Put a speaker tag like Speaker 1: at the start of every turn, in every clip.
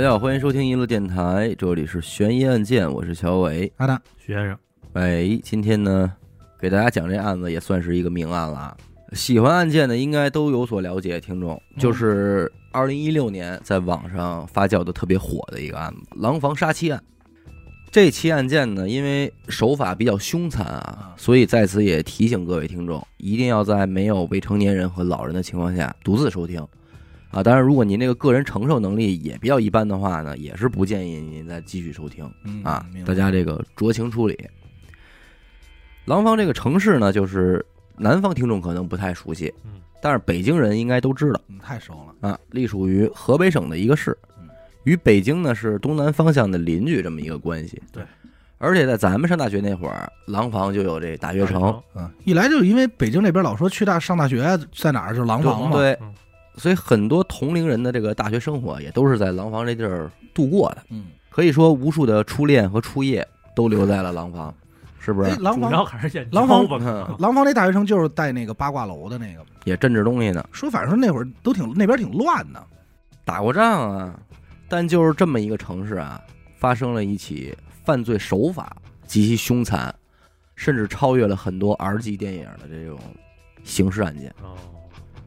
Speaker 1: 大家好，欢迎收听一路电台，这里是悬疑案件，我是小伟。
Speaker 2: 阿达，
Speaker 3: 徐先生，
Speaker 1: 哎，今天呢，给大家讲这案子也算是一个明案了啊。喜欢案件的应该都有所了解，听众就是二零一六年在网上发酵的特别火的一个案子——廊坊杀妻案。这起案件呢，因为手法比较凶残啊，所以在此也提醒各位听众，一定要在没有未成年人和老人的情况下独自收听。啊，当然，如果您这个个人承受能力也比较一般的话呢，也是不建议您再继续收听
Speaker 2: 嗯
Speaker 1: 啊大家这个酌情处理。廊坊这个城市呢，就是南方听众可能不太熟悉，
Speaker 3: 嗯，
Speaker 1: 但是北京人应该都知道
Speaker 2: 嗯，太熟了。
Speaker 1: 啊，隶属于河北省的一个市
Speaker 2: 嗯，
Speaker 1: 与北京呢是东南方向的邻居这么一个关系。
Speaker 3: 对，
Speaker 1: 而且在咱们上大学那会儿，廊坊就有这大学城，
Speaker 2: 嗯，一来就是因为北京那边老说去大上大学在哪儿，就是廊坊嘛。
Speaker 1: 对
Speaker 3: 嗯，
Speaker 1: 所以很多同龄人的这个大学生活也都是在廊坊这地儿度过的。
Speaker 2: 嗯，
Speaker 1: 可以说，无数的初恋和初夜都留在了廊坊，是不
Speaker 2: 哎，
Speaker 1: 是？
Speaker 2: 廊坊，
Speaker 3: 还是演
Speaker 2: 廊坊廊坊那大学生就是带那个八卦楼的那个，
Speaker 1: 也镇着东西呢，
Speaker 2: 说反正说那会儿都挺那边挺乱的。
Speaker 1: 打过仗啊。但就是这么一个城市啊，发生了一起犯罪手法极其凶残，甚至超越了很多 R 级电影的这种刑事案件。
Speaker 3: 哦，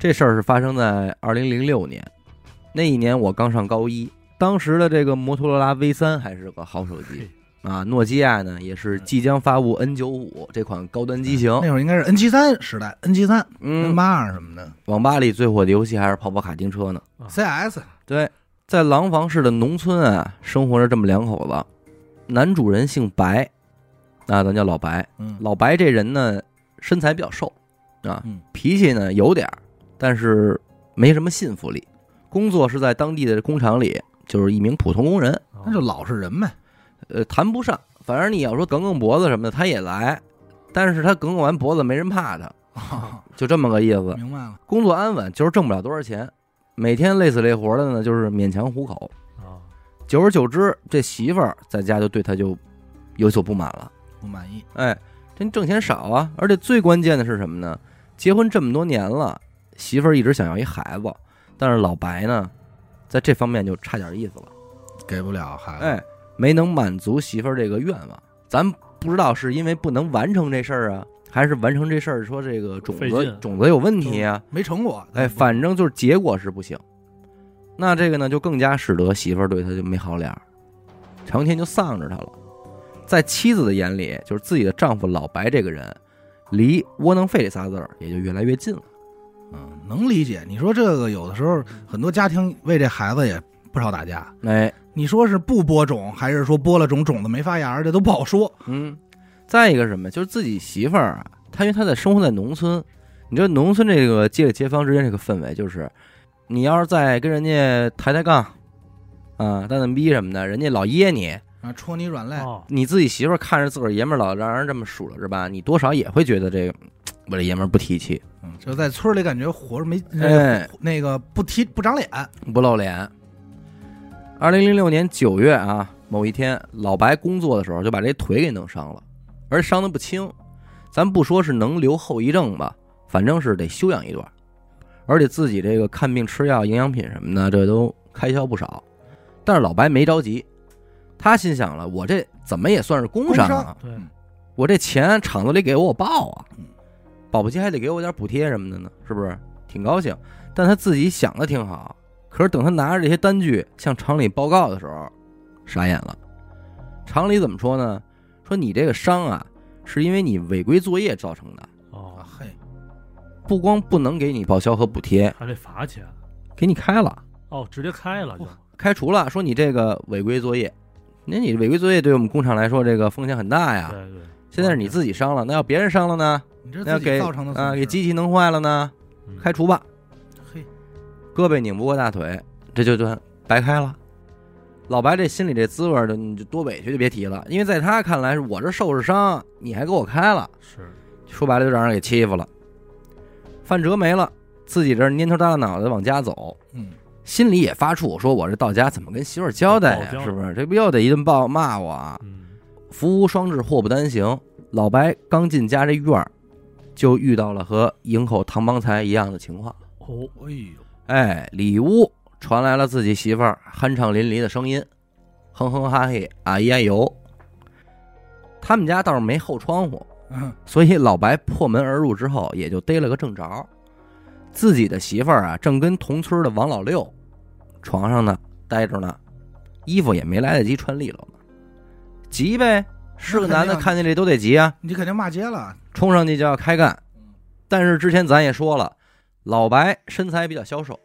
Speaker 1: 这事儿是发生在二零零六年，那一年我刚上高一，当时的这个摩托罗拉 V 三还是个好手机啊，诺基亚呢也是即将发布 N 九五这款高端机型。
Speaker 2: 那会儿应该是 N 七三时代，N 七三、N
Speaker 1: 嗯，
Speaker 2: 八二什么的
Speaker 1: 网吧里最火的游戏还是跑跑卡丁车呢。
Speaker 2: ，CS
Speaker 1: 对，在廊坊市的农村啊，生活着这么两口子，男主人姓白，那咱叫老白。
Speaker 2: 嗯
Speaker 1: 老白这人呢，身材比较瘦，啊
Speaker 2: 嗯，
Speaker 1: 脾气呢有点儿，但是没什么信服力。工作是在当地的工厂里，就是一名普通工人。
Speaker 3: 哦
Speaker 2: 那就老实人呗。
Speaker 1: 呃，谈不上，反正你要说梗梗脖子什么的，他也来，但是他梗梗完脖子没人怕他，就这么个意思。
Speaker 2: 明白了，
Speaker 1: 工作安稳，就是挣不了多少钱，每天累死累活的呢，就是勉强糊口。
Speaker 3: 啊，
Speaker 1: 久而久之，这媳妇儿在家就对他就有所不满了。
Speaker 2: 不满意。
Speaker 1: 哎，这挣钱少啊，而且最关键的是什么呢？结婚这么多年了，媳妇儿一直想要一孩子，但是老白呢，在这方面就差点意思了。
Speaker 2: 给不了孩子。
Speaker 1: 哎，没能满足媳妇儿这个愿望。咱不知道是因为不能完成这事儿啊，还是完成这事儿说这个种子
Speaker 3: 劲
Speaker 1: 种子有问题啊？
Speaker 2: 没成果。
Speaker 1: 哎，反正就是结果是不行。那这个呢，就更加使得媳妇儿对他就没好脸儿，成天就丧着他了。在妻子的眼里，就是自己的丈夫老白这个人，离窝囊废这仨字儿也就越来越近了。
Speaker 2: 嗯，能理解。你说这个有的时候很多家庭为这孩子也不少打架。
Speaker 1: 哎，
Speaker 2: 你说是不播种，还是说播了种种子没发芽，这都不好说。
Speaker 1: 嗯，再一个什么，就是自己媳妇儿啊，她因为她在生活在农村，你知道农村这个街里街坊之间这个氛围，就是你要是再跟人家抬抬杠，啊，蛋蛋逼什么的，人家老噎你，
Speaker 2: 啊，戳你软肋，
Speaker 3: 哦，
Speaker 1: 你自己媳妇儿看着自个儿爷们儿老让人这么数落着吧，你多少也会觉得这个我这爷们儿不提气，
Speaker 2: 嗯，就在村里感觉活着没，
Speaker 1: 哎，
Speaker 2: 那个不提不长脸，
Speaker 1: 不露脸。二零零六年九月啊，某一天，老白工作的时候就把这腿给弄伤了，而且伤的不轻。咱不说是能留后遗症吧，反正是得休养一段，而且自己这个看病吃药、营养品什么的，这都开销不少。但是老白没着急，他心想了，我这怎么也算是工伤啊，
Speaker 3: 对，
Speaker 1: 我这钱厂子里给我我报啊
Speaker 2: 嗯，
Speaker 1: 保不齐还得给我点补贴什么的呢，是不是？挺高兴，但他自己想的挺好，可是等他拿着这些单据向厂里报告的时候，傻眼了。厂里怎么说呢？说你这个伤啊，是因为你违规作业造成的，
Speaker 3: 哦
Speaker 2: 啊，嘿，
Speaker 1: 不光不能给你报销和补贴，
Speaker 3: 还得罚钱，
Speaker 1: 给你开了，
Speaker 3: 哦，直接开了就，
Speaker 1: 开除了，说你这个违规作业。那你违规作业对我们工厂来说，这个风险很大呀。
Speaker 3: 对对，
Speaker 1: 现在是你自己伤了，那要别人伤了呢？
Speaker 2: 你这
Speaker 1: 那给
Speaker 2: 自己造成的
Speaker 1: 啊，
Speaker 2: 损失
Speaker 1: 给机器弄坏了呢？
Speaker 3: 嗯
Speaker 1: 开除吧。
Speaker 2: 嘿，
Speaker 1: 胳膊拧不过大腿，这就算白开了。老白这心里这滋味儿，就你就多委屈就别提了，因为在他看来，是我这受着伤，你还给我开了，
Speaker 3: 是，
Speaker 1: 说白了就让人给欺负了。范哲没了，自己这蔫头耷拉脑袋往家走，
Speaker 2: 嗯，
Speaker 1: 心里也发怵，说我这到家怎么跟媳妇儿交代呀、是不是？这不又得一顿暴骂我啊？
Speaker 3: 嗯，
Speaker 1: 福无双至，祸不单行。老白刚进家这院儿，就遇到了和营口唐邦才一样的情况。
Speaker 3: 哦，
Speaker 2: 哎呦，
Speaker 1: 哎，里屋传来了自己媳妇儿酣畅淋漓的声音，哼哼哈嘿啊咿呀呦。他们家倒是没后窗户，
Speaker 2: 嗯，
Speaker 1: 所以老白破门而入之后，也就逮了个正着。自己的媳妇儿啊，正跟同村的王老六床上呢待着呢，衣服也没来得及穿利落呢，急呗。是个男的，看见这都得急啊，
Speaker 2: 你肯定骂街了。
Speaker 1: 冲上去就要开干。但是之前咱也说了，老白身材比较消瘦，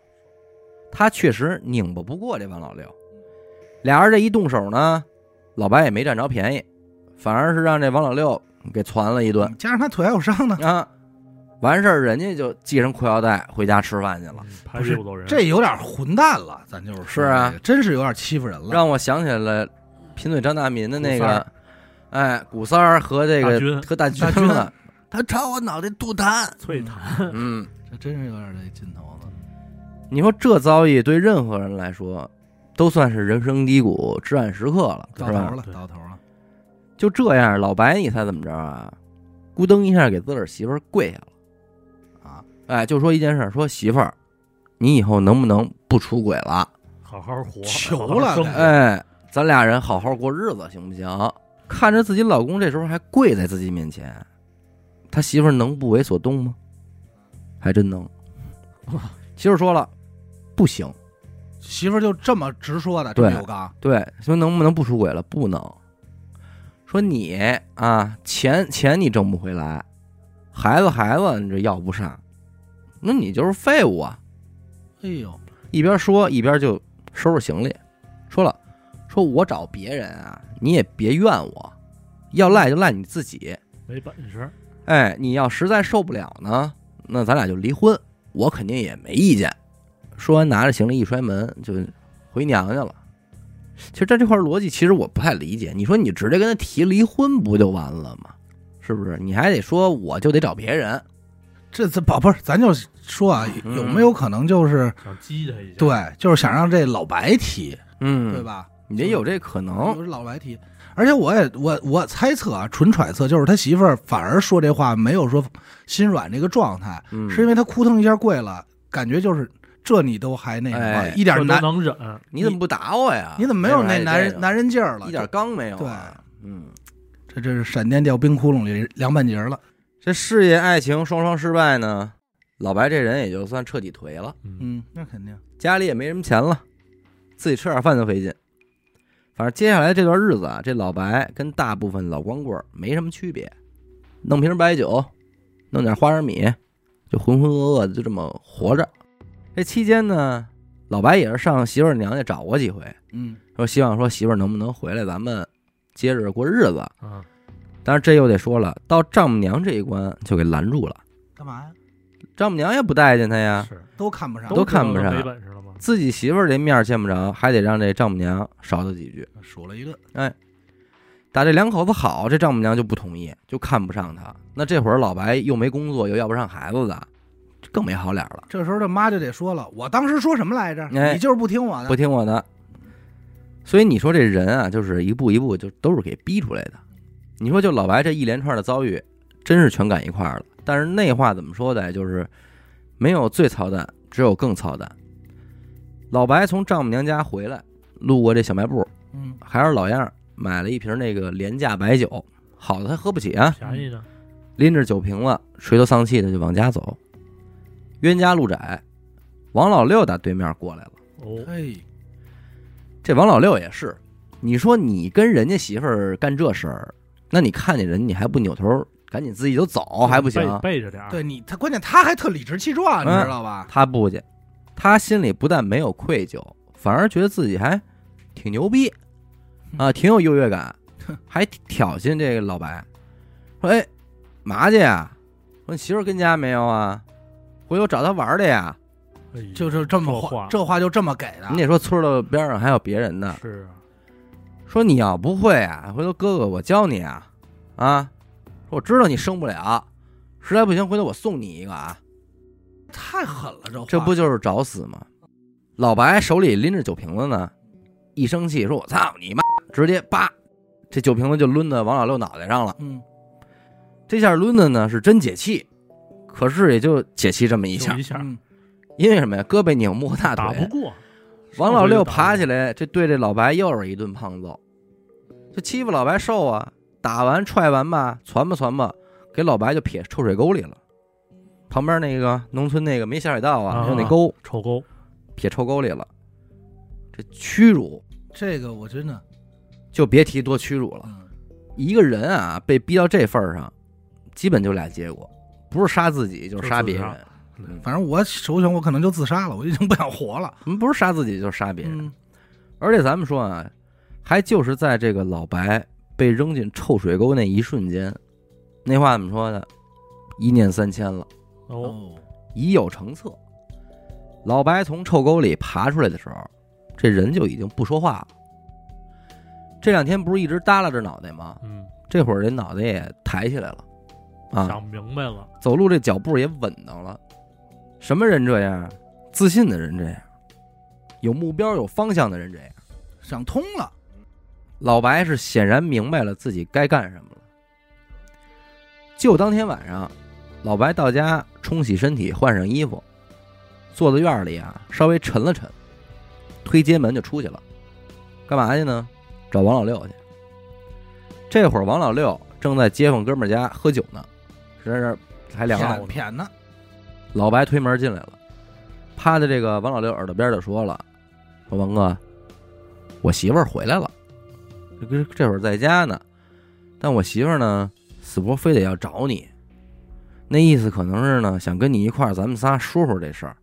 Speaker 1: 他确实拧巴不过这王老六。俩人这一动手呢，老白也没占着便宜，反而是让这王老六给攒了一顿
Speaker 2: 加上他腿还有伤呢，
Speaker 1: 啊。完事儿，人家就系上裤腰带回家吃饭去了，
Speaker 3: 嗯拍屁股走人，
Speaker 2: 这有点混蛋了，咱就是说
Speaker 1: 是啊
Speaker 2: 真是有点欺负人了。
Speaker 1: 让我想起来了贫嘴张大民的那个哎，古三儿和这个
Speaker 3: 大军
Speaker 1: 和大军
Speaker 2: 大军
Speaker 1: 了，他朝我脑袋吐痰。
Speaker 3: 啐痰，
Speaker 1: 嗯，
Speaker 2: 这真是有点这劲头了。
Speaker 1: 你说这遭遇对任何人来说，都算是人生低谷、至暗时刻了，
Speaker 2: 到头了，到头了。
Speaker 1: 就这样，老白你猜怎么着啊？咕噔一下给自个儿媳妇儿跪下了，
Speaker 2: 啊，
Speaker 1: 哎，就说一件事儿，说媳妇儿，你以后能不能不出轨了？
Speaker 3: 好好活，
Speaker 2: 求了该
Speaker 1: 哎，咱俩人好好过日子，行不行？看着自己老公这时候还跪在自己面前，他媳妇儿能不为所动吗？还真能。媳妇儿说了，不行，
Speaker 2: 媳妇儿就这么直说的，
Speaker 1: 对
Speaker 2: 刚。
Speaker 1: 对，说能不能不出轨了？不能。说你啊，钱钱你挣不回来，孩子孩子你这要不上，那你就是废物啊！
Speaker 2: 哎呦，
Speaker 1: 一边说一边就收拾行李，说了，说我找别人啊，你也别怨我，要赖就赖你自己。
Speaker 3: 没本事，
Speaker 1: 哎，你要实在受不了呢，那咱俩就离婚，我肯定也没意见。说完，拿着行李一摔门就回娘家了。其实在这块逻辑，其实我不太理解。你说你直接跟他提离婚不就完了吗？是不是？你还得说我就得找别人。
Speaker 2: 这这宝贝儿，咱就说啊，
Speaker 1: 嗯
Speaker 2: 有没有可能就是
Speaker 3: 想激他一下，
Speaker 2: 对，就是想让这老白提，
Speaker 1: 嗯，
Speaker 2: 对？吧？
Speaker 1: 你这有这可能。
Speaker 2: 有老白提，而且我也我我猜测啊，纯揣测，就是他媳妇儿反而说这话没有说心软这个状态，
Speaker 1: 嗯，
Speaker 2: 是因为他扑腾一下跪了，感觉就是这你都还那什么，
Speaker 1: 哎
Speaker 3: 这都
Speaker 2: 一点男，
Speaker 3: 能忍，
Speaker 1: 你怎么不打我呀？
Speaker 2: 你怎么没有那
Speaker 1: 那
Speaker 2: 男人男人劲儿了？
Speaker 1: 一点刚没有啊？嗯，
Speaker 2: 这这是闪电掉冰窟窿里凉半截了。
Speaker 1: 这事业爱情双双失败呢，老白这人也就算彻底颓了。
Speaker 3: 嗯，
Speaker 2: 嗯，那肯定。
Speaker 1: 家里也没什么钱了，自己吃点饭都费劲。反正接下来这段日子啊，这老白跟大部分老光棍没什么区别，弄瓶白酒，弄点花生米，就浑浑噩噩的就这么活着。这期间呢，老白也是上媳妇儿娘家找过几回，
Speaker 2: 嗯，
Speaker 1: 说希望说媳妇儿能不能回来，咱们接着过日子。
Speaker 3: 啊，
Speaker 1: 但是这又得说了，到丈母娘这一关就给拦住了，
Speaker 2: 干嘛呀？
Speaker 1: 丈母娘也不待见他呀，
Speaker 3: 是
Speaker 2: 都看不上，
Speaker 1: 都看不上
Speaker 3: 知道他没本事了吗？
Speaker 1: 自己媳妇儿这面见不着，还得让这丈母娘少他几句。
Speaker 2: 数了一个。
Speaker 1: 打这两口子好，这丈母娘就不同意，就看不上他。那这会儿老白又没工作，又要不上孩子的，更没好脸了，
Speaker 2: 这时候这妈就得说了，我当时说什么来着？
Speaker 1: 哎
Speaker 2: 你就是不听我的。
Speaker 1: 不听我的。所以你说这人啊，就是一步一步就都是给逼出来的。你说就老白这一连串的遭遇，真是全赶一块儿了。但是那话怎么说的？就是没有最操蛋，只有更操蛋。老白从丈母娘家回来，路过这小卖部，
Speaker 2: 嗯，
Speaker 1: 还是老样儿，买了一瓶那个廉价白酒，好的他喝不起啊，
Speaker 3: 便宜呢，
Speaker 1: 拎着酒瓶子，垂头丧气的就往家走。冤家路窄，王老六打对面过来了。
Speaker 3: 哦，
Speaker 2: 嘿，
Speaker 1: 这王老六也是，你说你跟人家媳妇儿干这事儿，那你看见人你还不扭头赶紧自己就走还不行？
Speaker 3: 背背着点儿，
Speaker 2: 对你，他关键他还特理直气壮，你
Speaker 1: 嗯
Speaker 2: 知道吧？
Speaker 1: 他不去，他心里不但没有愧疚，反而觉得自己还挺牛逼啊，挺有优越感，还挑衅这个老白，说：“哎，嘛去呀？说你媳妇儿跟家没有啊？回头找他玩儿去呀？
Speaker 2: 就是这么
Speaker 3: 这话
Speaker 2: 这话就这么给的。
Speaker 1: 你得说村儿的边上还有别人呢。
Speaker 3: 是啊，
Speaker 1: 说你要不会啊，回头哥哥我教你啊，啊，说我知道你生不了，实在不行回头我送你一个啊，
Speaker 2: 太狠了，这
Speaker 1: 这不就是找死吗？老白手里拎着酒瓶子呢，一生气说：“我操你妈！”直接叭，这酒瓶子就抡到王老六脑袋上了。
Speaker 2: 嗯，
Speaker 1: 这下抡的呢是真解气，可是也就解气这么一下
Speaker 3: 一，下
Speaker 2: 嗯
Speaker 1: 因为什么呀？胳膊拧不过大腿，
Speaker 3: 打不过，
Speaker 1: 王老六爬起来，这对这老白又是一顿胖揍，这欺负老白瘦啊，打完踹完吧，攒吧攒吧，给老白就撇臭水沟里了。旁边那个农村那个没下水道啊，
Speaker 3: 啊
Speaker 1: 就那沟
Speaker 3: 臭沟，
Speaker 1: 撇臭沟里了。这屈辱
Speaker 2: 这个我真的，
Speaker 1: 就别提多屈辱了。
Speaker 2: 嗯，
Speaker 1: 一个人啊，被逼到这份儿上，基本就俩结果，不是杀自己就是杀别人
Speaker 2: 反正我首选我可能就自杀了，我已经不想活了。
Speaker 1: 嗯，不是杀自己就是杀别人。
Speaker 2: 嗯，
Speaker 1: 而且咱们说啊，还就是在这个老白被扔进臭水沟那一瞬间，那话怎么说的？一念三千了，
Speaker 3: 哦，
Speaker 2: 哦，
Speaker 1: 已有成策。老白从臭沟里爬出来的时候，这人就已经不说话了。这两天不是一直耷拉着脑袋吗？
Speaker 3: 嗯，
Speaker 1: 这会儿这脑袋也抬起来了，啊，
Speaker 3: 想明白了，
Speaker 1: 走路这脚步也稳当了。什么人这样？自信的人这样，有目标、有方向的人这样。
Speaker 2: 想通了。
Speaker 1: 老白是显然明白了自己该干什么了。就当天晚上，老白到家冲洗身体，换上衣服，坐在院里啊，稍微沉了沉，推街门就出去了。干嘛去呢？找王老六去。这会儿王老六正在街坊哥们家喝酒呢，这是还凉
Speaker 2: 骗
Speaker 1: 呢。
Speaker 2: 骗呢，
Speaker 1: 老白推门进来了，趴在这个王老六耳朵边就说了：“说王哥，我媳妇儿回来了，这个这会儿在家呢，但我媳妇儿呢，死活非得要找你，那意思可能是呢，想跟你一块儿，咱们仨说说这事儿。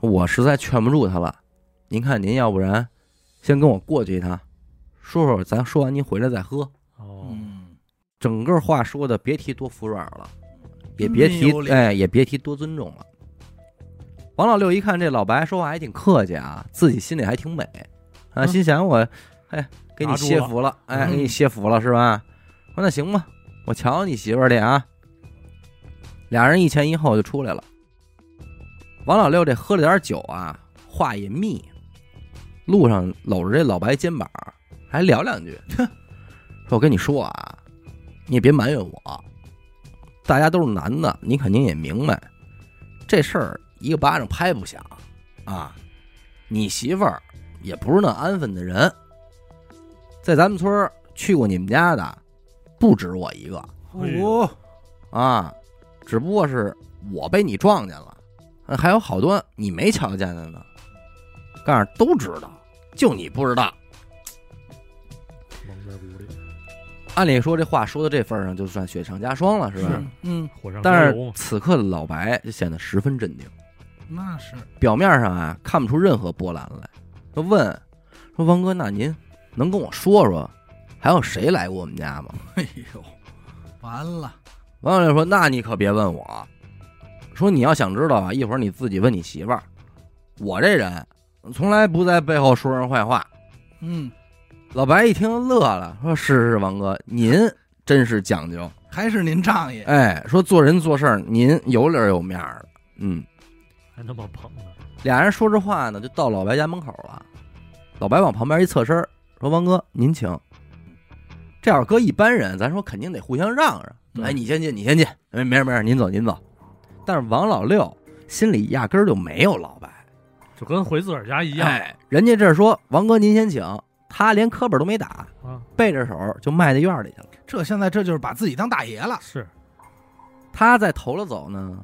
Speaker 1: 我实在劝不住她了，您看您要不然先跟我过去一趟，说说，咱说完您回来再喝。
Speaker 3: 哦，
Speaker 2: 嗯，
Speaker 1: 整个话说的别提多服软了，也别提哎，也别提多尊重了。王老六一看这老白说话还挺客气啊，自己心里还挺美啊，
Speaker 3: 嗯
Speaker 1: 心想我哎给你
Speaker 3: 拿住了
Speaker 1: 谢服了，哎
Speaker 2: 嗯
Speaker 1: 给你谢服了是吧？说那行吧，我瞧瞧你媳妇儿去啊。俩人一前一后就出来了。王老六这喝了点酒啊，话也密，路上搂着这老白肩膀，还聊两句。说我跟你说啊，你也别埋怨我，大家都是男的，你肯定也明白，这事儿一个巴掌拍不响啊。你媳妇儿也不是那安分的人，在咱们村儿去过你们家的不止我一个
Speaker 2: 哦，
Speaker 1: 啊，只不过是我被你撞见了，呃还有好多你没瞧见的呢。告诉都知道，就你不知道。
Speaker 3: 蒙在鼓里，
Speaker 1: 按理说这话说到这份儿上，就算雪上加霜了，是吧？
Speaker 2: 嗯，
Speaker 3: 火上
Speaker 1: 但
Speaker 3: 加油嘛，
Speaker 1: 是此刻的老白就显得十分镇定，
Speaker 2: 那是，
Speaker 1: 表面上啊看不出任何波澜来。就问说：“王哥，那您能跟我说说，还有谁来过我们家吗
Speaker 2: 哎呦，完了，？”
Speaker 1: 王小六说：“那你可别问我，说你要想知道啊，一会儿你自己问你媳妇儿。我这人从来不在背后说人坏话。
Speaker 2: 嗯，”
Speaker 1: 老白一听乐了，说：“是是，王哥，您真是讲究。
Speaker 2: 还是您仗义，
Speaker 1: 哎，说做人做事儿您有理儿有面儿的。嗯，
Speaker 3: 还那么捧呢，
Speaker 1: 俩人说着话呢，就到老白家门口了。老白往旁边一侧身，说：“王哥，您请。”这要搁一般人，咱说肯定得互相让让。
Speaker 2: 嗯
Speaker 1: 哎，你先进，你先进。哎，没事没事，您走您走。但是王老六心里压根儿就没有老白，
Speaker 3: 就跟回自个儿家一样
Speaker 1: 哎，人家这说王哥您先请，他连磕本都没打，
Speaker 3: 啊，
Speaker 1: 背着手就迈到院里去了。
Speaker 2: 这现在这就是把自己当大爷了，
Speaker 3: 是
Speaker 1: 他在头了走呢，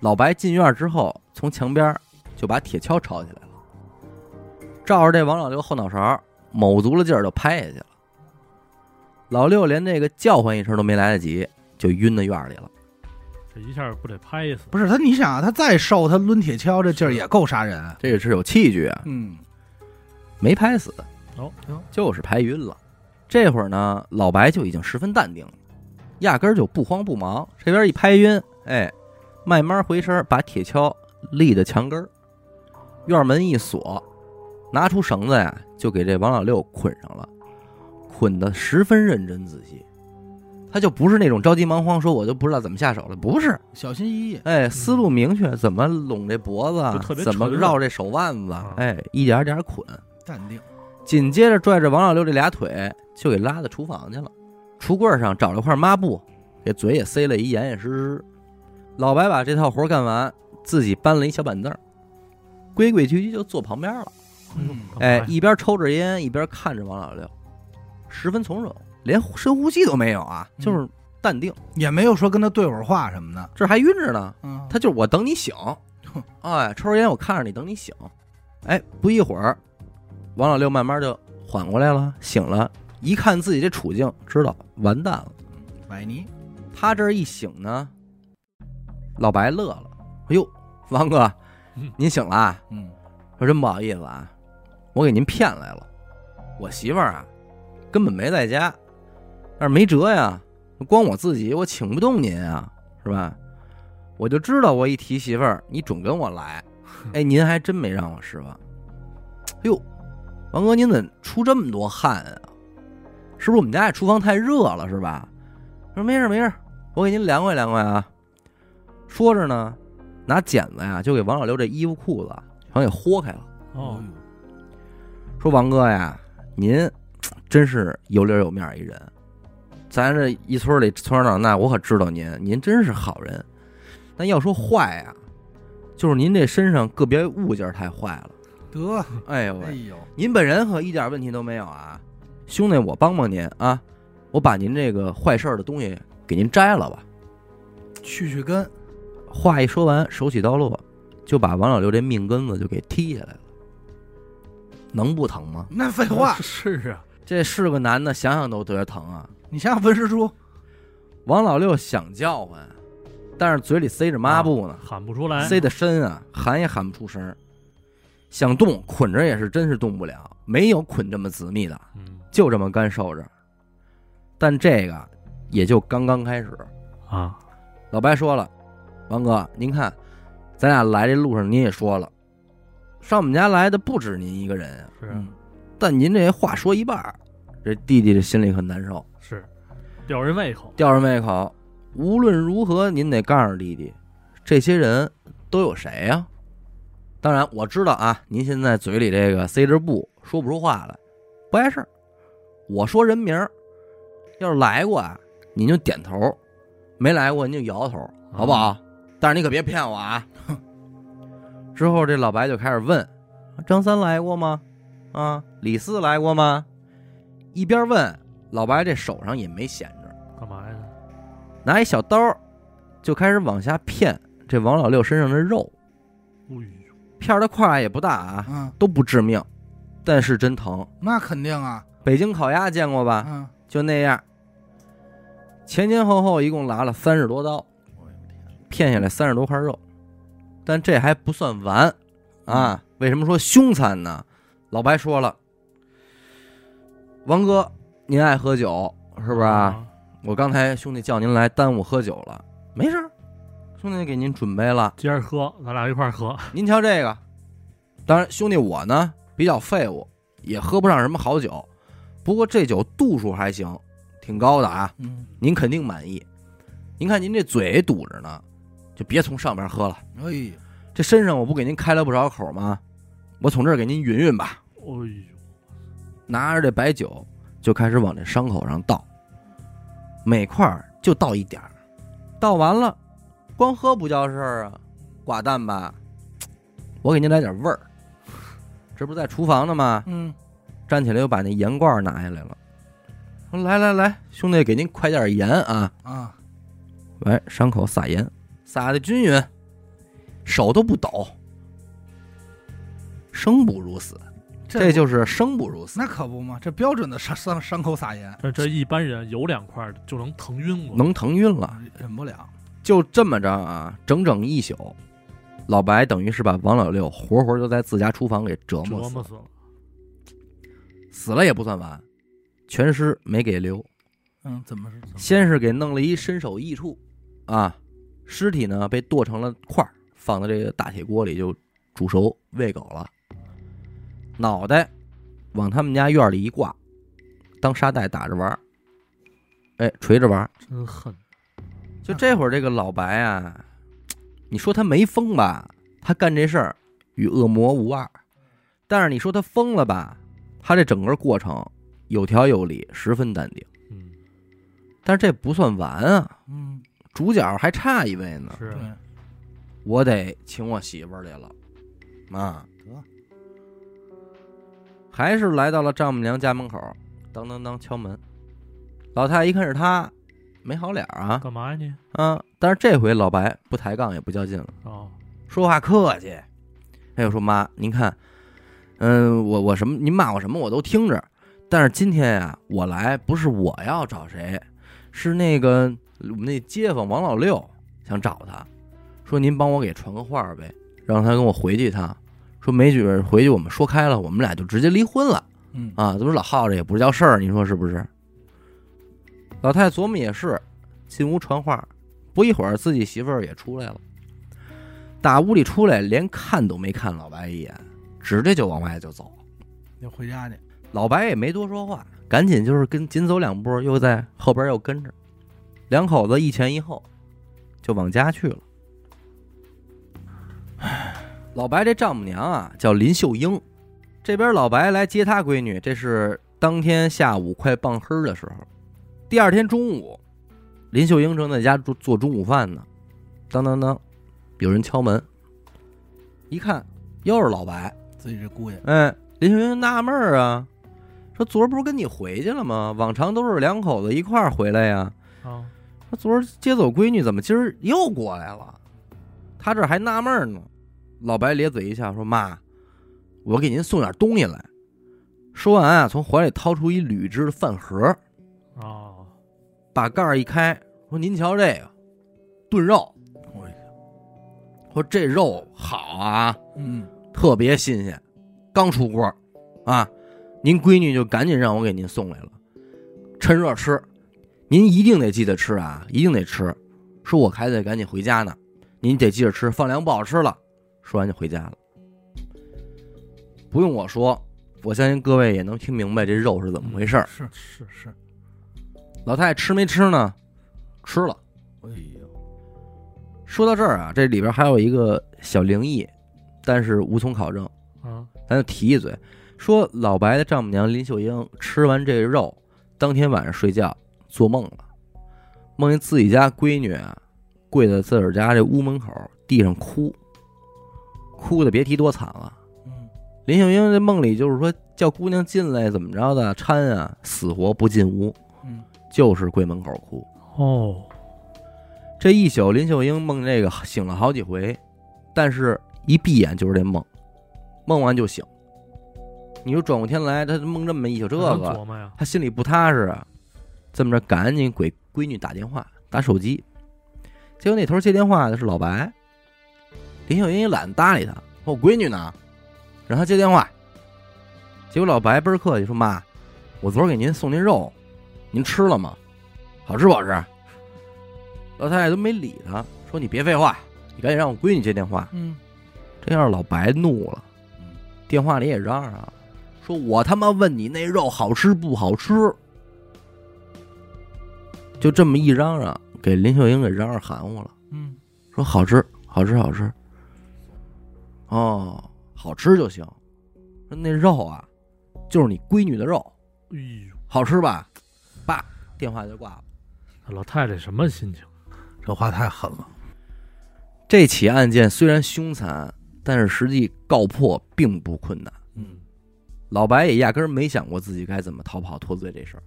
Speaker 1: 老白进院之后，从墙边就把铁锹抄起来了，照着这王老六后脑勺，卯足了劲儿就拍下去了。老六连那个叫唤一声都没来得及，就晕在院里了。
Speaker 3: 这一下不得拍死？
Speaker 2: 不是他？你想啊，他再瘦，他抡铁锹这劲儿也够杀人。
Speaker 1: 这个是有器具啊，
Speaker 2: 嗯，
Speaker 1: 没拍死，
Speaker 3: 哦，
Speaker 1: 就是拍晕了。这会儿呢，老白就已经十分淡定了，压根儿就不慌不忙。这边一拍晕，哎，慢慢回身，把铁锹立在墙根儿，院门一锁，拿出绳子呀，就给这王老六捆上了，捆得十分认真仔细。他就不是那种着急忙慌，说我就不知道怎么下手了，不是，
Speaker 2: 小心翼翼。
Speaker 1: 哎，思路明确，怎么拢这脖子怎么绕这手腕子
Speaker 3: 啊，
Speaker 1: 哎，一点点捆。
Speaker 2: 淡定，
Speaker 1: 紧接着拽着王老六这俩腿就给拉到厨房去了，橱柜上找了块抹布，给嘴也塞了一严严实实。老白把这套活干完，自己搬了一小板凳，规规矩矩就坐旁边了。哎一边抽着烟一边看着王老六，十分从容，连深呼吸都没有啊，
Speaker 2: 嗯
Speaker 1: 就是淡定。
Speaker 2: 也没有说跟他对会儿话什么的。
Speaker 1: 这还晕着呢，
Speaker 2: 嗯，
Speaker 1: 他就是我等你醒，哎，抽着烟我看着你，等你醒。哎，不一会儿，王老六慢慢就缓过来了，醒了，一看自己这处境，知道完蛋了。
Speaker 2: 崴泥，
Speaker 1: 他这一醒呢，老白乐了，哎呦，王哥
Speaker 3: 嗯，
Speaker 1: 您醒了啊？
Speaker 2: 嗯
Speaker 1: 说真不好意思啊，我给您骗来了，我媳妇儿啊根本没在家，但是没辙呀，光我自己我请不动您啊，是吧？我就知道我一提媳妇儿，你准跟我来，哎，您还真没让我失望。哎呦，王哥您怎么出这么多汗啊？是不是我们家这厨房太热了是吧？说没事没事，我给您凉快凉快啊。说着呢，拿剪子呀就给王老六这衣服裤子全给豁开了。
Speaker 3: 哦，
Speaker 1: 说王哥呀，您真是有脸有面一人，咱这一村里从小长大，我可知道您，您真是好人。但要说坏呀，就是您这身上个别物件太坏了。
Speaker 2: 得，
Speaker 1: 哎呦喂，
Speaker 2: 哎呦，
Speaker 1: 您本人可一点问题都没有啊，兄弟，我帮帮您啊，我把您这个坏事儿的东西给您摘了吧。
Speaker 2: 去去根，
Speaker 1: 话一说完，手起刀落，就把王老六这命根子就给踢下来了。能不疼吗？
Speaker 2: 那废话，
Speaker 3: 是啊，
Speaker 1: 这是个男的，想想都觉得疼啊。
Speaker 2: 你想想文师叔，
Speaker 1: 王老六想叫唤，但是嘴里塞着抹布呢，
Speaker 3: 喊不出来，
Speaker 1: 塞得深啊，喊也喊不出声儿。想动，捆着也是真是动不了，没有捆这么紧密的，
Speaker 3: 嗯
Speaker 1: 就这么干受着。但这个也就刚刚开始。
Speaker 3: 啊，
Speaker 1: 老白说了：“王哥，您看，咱俩来这路上您也说了，上我们家来的不止您一个人啊。
Speaker 3: 是
Speaker 1: 但您这话说一半儿，这弟弟这心里很难受，
Speaker 3: 是，吊人胃口，
Speaker 1: 吊人胃口。无论如何，您得告诉弟弟，这些人都有谁呀、当然，我知道啊，您现在嘴里这个塞着布，说不出话来，不碍事儿。我说人名儿，要是来过啊，您就点头；没来过，您就摇头，好不好？但是你可别骗我啊！之后这老白就开始问：张三来过吗？啊，李四来过吗？一边问，老白这手上也没闲着。
Speaker 3: 干嘛呀？
Speaker 1: 拿一小刀就开始往下片这王老六身上的肉，片的块也不大啊，
Speaker 2: 嗯，
Speaker 1: 都不致命，但是真疼。
Speaker 2: 那肯定啊，
Speaker 1: 北京烤鸭见过吧？
Speaker 2: 嗯，
Speaker 1: 就那样，前前后后一共拿了三十多刀，片下来三十多块肉，但这还不算完啊！为什么说凶残呢？老白说了，王哥，您爱喝酒是不是啊？
Speaker 3: 啊？
Speaker 1: 我刚才兄弟叫您来耽误喝酒了，没事，兄弟给您准备了。
Speaker 3: 接着喝，咱俩一块儿喝，
Speaker 1: 您瞧这个，当然兄弟我呢比较废物，也喝不上什么好酒，不过这酒度数还行，挺高的啊，
Speaker 2: 嗯，
Speaker 1: 您肯定满意。您看您这嘴堵着呢，就别从上边喝了。
Speaker 2: 哎呀，
Speaker 1: 这身上我不给您开了不少口吗？我从这儿给您匀匀吧。
Speaker 3: 哎呦，
Speaker 1: 拿着这白酒就开始往这伤口上倒，每块儿就倒一点儿，倒完了，光喝不叫事儿啊，寡淡吧？我给您来点味儿，这不是在厨房呢吗？
Speaker 2: 嗯，
Speaker 1: 站起来又把那盐罐拿下来了，说来来来，兄弟，给您快点盐啊！
Speaker 2: 啊，
Speaker 1: 来，伤口撒盐，撒的均匀，手都不抖，生不如死，这就是生不如死。
Speaker 2: 那可不嘛，这标准的伤伤伤口撒盐，
Speaker 3: 这这一般人有两块就能疼晕了，
Speaker 1: 能疼晕了。
Speaker 2: 忍不了。
Speaker 1: 就这么着啊，整整一宿，老白等于是把王老六活活就在自家厨房给折磨死了，
Speaker 3: 折磨死了。
Speaker 1: 死了也不算完，全尸没给留，
Speaker 2: 嗯，怎么是？么
Speaker 1: 先是给弄了一身首异处，啊，尸体呢被剁成了块儿，放到这个大铁锅里就煮熟喂狗了，脑袋往他们家院里一挂，当沙袋打着玩儿，哎，锤着玩儿。
Speaker 3: 真恨，
Speaker 1: 就这会儿，这个老白啊，你说他没疯吧？他干这事儿与恶魔无二。但是你说他疯了吧？他这整个过程有条有理，十分淡定。
Speaker 3: 嗯，
Speaker 1: 但是这不算完啊，
Speaker 2: 嗯，
Speaker 1: 主角还差一位呢。
Speaker 3: 是
Speaker 2: 对，
Speaker 1: 我得请我媳妇儿来了，妈，
Speaker 2: 得
Speaker 1: 还是来到了丈母娘家门口，当当当敲门。老太太一看是他，没好脸啊，
Speaker 3: 干嘛呀你？
Speaker 1: 啊！但是这回老白不抬杠也不较劲了，
Speaker 3: 哦，
Speaker 1: 说话客气。哎呦，说妈，您看，嗯，我我什么，您骂我什么我都听着。但是今天呀，我来不是我要找谁，是那个我们那街坊王老六想找他，说您帮我给传个话呗，让他跟我回去一趟。说没准回去我们说开了，我们俩就直接离婚了
Speaker 2: 嗯
Speaker 1: 啊！怎么老耗着也不是叫事儿，你说是不是？老太太琢磨也是，进屋传话，不一会儿自己媳妇儿也出来了，打屋里出来，连看都没看老白一眼，直接就往外就走。
Speaker 2: 要回家去。
Speaker 1: 老白也没多说话，赶紧就是跟紧走两步，又在后边又跟着，两口子一前一后，就往家去了。唉，老白这丈母娘啊叫林秀英，这边老白来接他闺女，这是当天下午快傍黑的时候。第二天中午，林秀英正在家做做中午饭呢，当当当，有人敲门，一看又是老白，
Speaker 2: 自己这姑爷，
Speaker 1: 哎，林秀英纳闷儿啊，说昨儿不是跟你回去了吗？往常都是两口子一块儿回来呀。
Speaker 3: 啊，
Speaker 1: 说昨儿接走闺女，怎么今儿又过来了？他这还纳闷呢。老白咧嘴一笑说：“妈，我给您送点东西来。”说完啊，从怀里掏出一铝制的饭盒，
Speaker 3: 啊，
Speaker 1: 把盖儿一开，说：“您瞧这个炖肉，
Speaker 2: 我
Speaker 1: 说这肉好啊，
Speaker 2: 嗯，
Speaker 1: 特别新鲜，刚出锅啊！您闺女就赶紧让我给您送来了，趁热吃，您一定得记得吃啊，一定得吃。说我还得赶紧回家呢，您得记着吃，放凉不好吃了。说完就回家了。不用我说，我相信各位也能听明白这肉是怎么回事儿。
Speaker 2: 是是是，
Speaker 1: 老太太吃没吃呢？吃了。
Speaker 2: 哎呦，
Speaker 1: 说到这儿啊，这里边还有一个小灵异，但是无从考证。
Speaker 3: 啊，
Speaker 1: 咱就提一嘴，说老白的丈母娘林秀英吃完这肉，当天晚上睡觉做梦了，梦见自己家闺女啊跪在自个儿家这屋门口地上哭，哭的别提多惨了。
Speaker 2: 嗯，
Speaker 1: 林秀英这梦里就是说叫姑娘进来怎么着的搀啊，死活不进屋，
Speaker 2: 嗯，
Speaker 1: 就是跪门口哭。
Speaker 3: 哦，
Speaker 1: 这一宿林秀英梦这个醒了好几回，但是一闭眼就是这梦，梦完就醒。你说转过天来，她梦这么一宿，这个她心里不踏实啊。这么着，赶紧给闺女打电话，打手机。结果那头接电话的是老白，林秀英也懒得搭理他，说我闺女呢，让他接电话。结果老白倍儿客气说：“妈，我昨儿给您送您肉，您吃了吗？好吃不好吃？”老太太都没理他，说：“你别废话，你赶紧让我闺女接电话。
Speaker 2: 嗯，”
Speaker 1: 这样老白怒了
Speaker 2: 嗯，
Speaker 1: 电话里也嚷嚷啊，说我他妈问你那肉好吃不好吃？就这么一嚷嚷，给林秀英给嚷嚷含糊了，
Speaker 2: 嗯，
Speaker 1: 说好吃，好吃，好吃。哦，好吃就行。说那肉啊，就是你闺女的肉，
Speaker 3: 哎呦，
Speaker 1: 好吃吧？爸，电话就挂了。
Speaker 3: 老太太什么心情？
Speaker 2: 这话太狠了。
Speaker 1: 这起案件虽然凶残，但是实际告破并不困难。
Speaker 2: 嗯，
Speaker 1: 老白也压根儿没想过自己该怎么逃跑脱罪这事儿，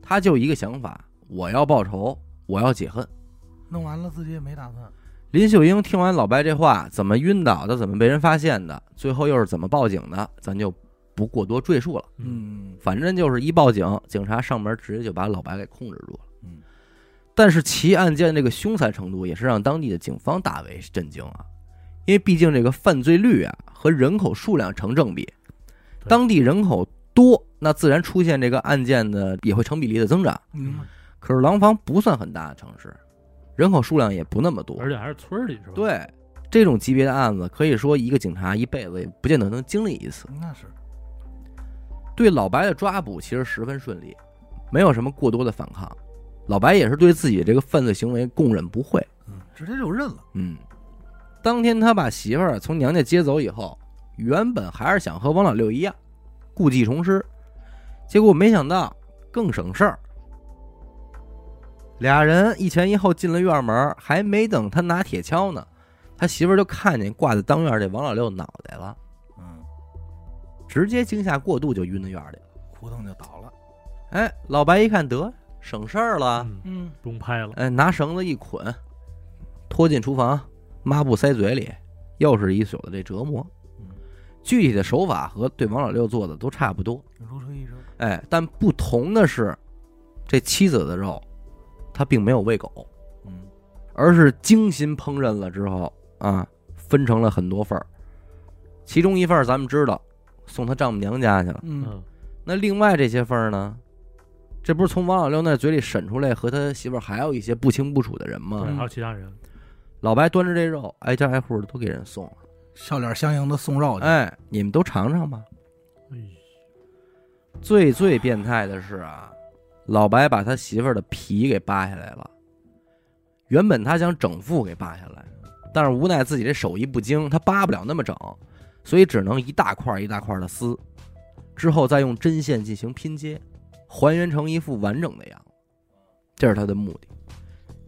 Speaker 1: 他就一个想法：我要报仇，我要解恨。
Speaker 2: 弄完了自己也没打算。
Speaker 1: 林秀英听完老白这话，怎么晕倒的，怎么被人发现的，最后又是怎么报警的，咱就不过多赘述了。
Speaker 2: 嗯
Speaker 1: 反正就是一报警，警察上门直接就把老白给控制住了。
Speaker 2: 嗯，
Speaker 1: 但是其案件这个凶残程度也是让当地的警方大为震惊啊，因为毕竟这个犯罪率啊和人口数量成正比，当地人口多，那自然出现这个案件的也会成比例的增长。
Speaker 2: 明白。
Speaker 1: 可是廊坊不算很大的城市，人口数量也不那么多，
Speaker 3: 而且还是村儿里是吧？，
Speaker 1: 对这种级别的案子，可以说一个警察一辈子也不见得能经历一次。
Speaker 2: 那是。
Speaker 1: 对老白的抓捕其实十分顺利，没有什么过多的反抗。老白也是对自己这个犯罪行为供认不讳。
Speaker 2: 嗯，直接就认了。
Speaker 1: 嗯，当天他把媳妇儿从娘家接走以后，原本还是想和王老六一样，故技重施，结果没想到更省事儿。俩人一前一后进了院门，还没等他拿铁锹呢，他媳妇儿就看见挂在当院这王老六脑袋了。
Speaker 2: 嗯，
Speaker 1: 直接惊吓过度就晕到院里了。
Speaker 2: 扑腾就倒了。
Speaker 1: 哎，老白一看得省事儿了，
Speaker 3: 嗯，
Speaker 2: 嗯，
Speaker 3: 不用拍了，
Speaker 1: 哎，拿绳子一捆，拖进厨房，抹布塞嘴里，又是一宿的这折磨
Speaker 2: 嗯。
Speaker 1: 具体的手法和对王老六做的都差不多，
Speaker 2: 如出一辙。
Speaker 1: 哎，但不同的是，这妻子的肉，他并没有喂狗，
Speaker 2: 嗯
Speaker 1: 而是精心烹饪了之后啊，分成了很多份儿。其中一份儿咱们知道送他丈母娘家去了，
Speaker 2: 嗯
Speaker 3: 嗯，
Speaker 1: 那另外这些份儿呢，这不是从王老六那嘴里审出来和他媳妇儿还有一些不清不楚的人吗？
Speaker 3: 对，还有其他人，
Speaker 1: 老白端着这肉，挨家挨户的都给人送了。
Speaker 2: 笑脸相迎的送肉去。
Speaker 1: 哎，你们都尝尝吧。
Speaker 3: 哎，
Speaker 1: 最最变态的是啊，老白把他媳妇儿的皮给扒下来了。原本他想整副给扒下来，但是无奈自己这手艺不精，他扒不了那么整，所以只能一大块一大块的撕，之后再用针线进行拼接，还原成一副完整的样子。这是他的目的。